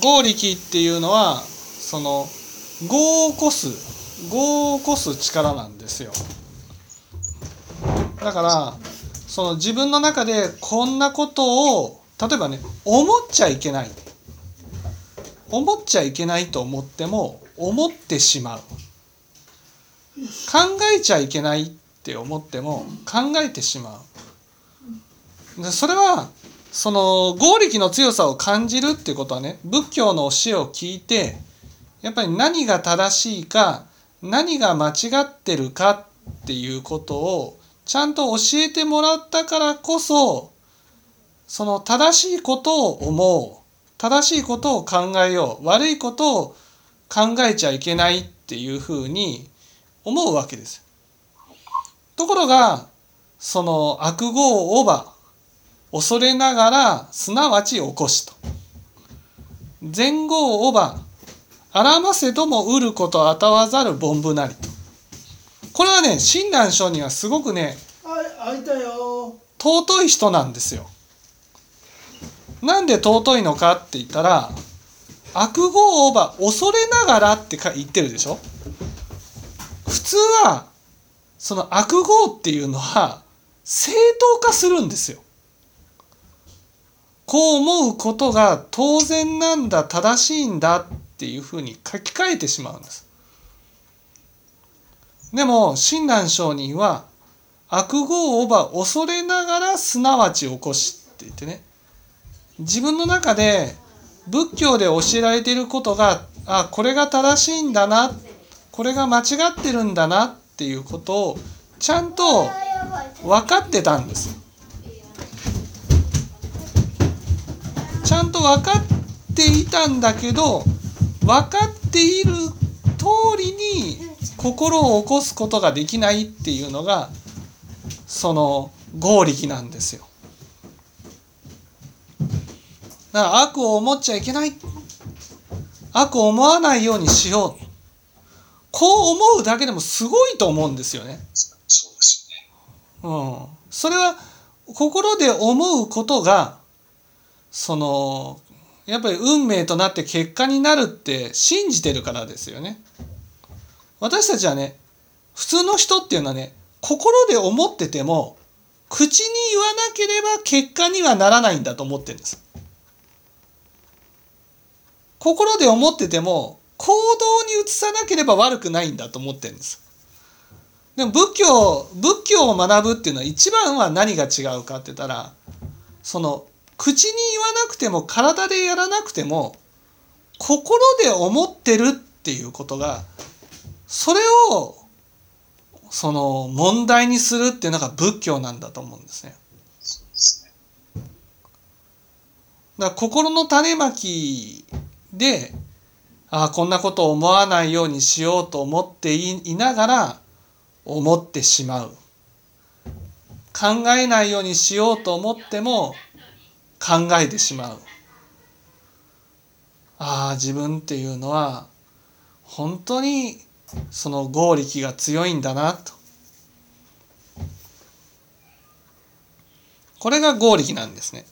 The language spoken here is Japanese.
合力っていうのはその業を起こす業を起こす力なんですよ。だからその自分の中でこんなことを例えばね思っちゃいけない。思っちゃいけないと思っても思ってしまう。考えちゃいけないって思っても考えてしまう。それはその合力の強さを感じるっていうことはね仏教の教えを聞いてやっぱり何が正しいか何が間違ってるかっていうことをちゃんと教えてもらったからこそその正しいことを思う正しいことを考えよう悪いことを考えちゃいけないっていうふうに思うわけです。ところがその悪語をオーバー恐れながらすなわち起こしと。前後をオーバーあらませとも売ることあたわざる凡夫なりと。これはね親鸞聖にはすごくね尊い人なんですよ。なんで尊いのかって言ったら悪語をオーバー恐れながらってか言ってるでしょ普通はその悪語っていうのは正当化するんですよ。こう思うことが当然なんだ正しいんだっていうふうに書き換えてしまうんです。でも親鸞上人は悪語をオーバー恐れながらすなわち起こしって言ってね自分の中で仏教で教えられていることがあこれが正しいんだなこれが間違ってるんだなっていうことをちゃんと分かってたんですゃんと分かっていたんだけど分かっている通りに心を起こすことができないっていうのがその合力なんですよ。だから悪を思っちゃいけない悪を思わないようにしようこう思うだけでもすごいと思うんですよね。そうですよね。うん、それは心で思うことがそのやっぱり運命となって結果になるって信じてるからですよね。私たちはね普通の人っていうのはね心で思ってても口に言わなければ結果にはならないんだと思ってるんです。心で思ってても行動に移さなければ悪くないんだと思ってるんです。でも仏教仏教を学ぶっていうのは一番は何が違うかって言ったらその口に言わなくても体でやらなくても心で思ってるっていうことがそれをその問題にするっていうのが仏教なんだと思うんですね。だから心の種まきでああこんなことを思わないようにしようと思っていながら思ってしまう考えないようにしようと思っても考えてしまうああ自分っていうのは本当にその合力が強いんだなとこれが合力なんですね。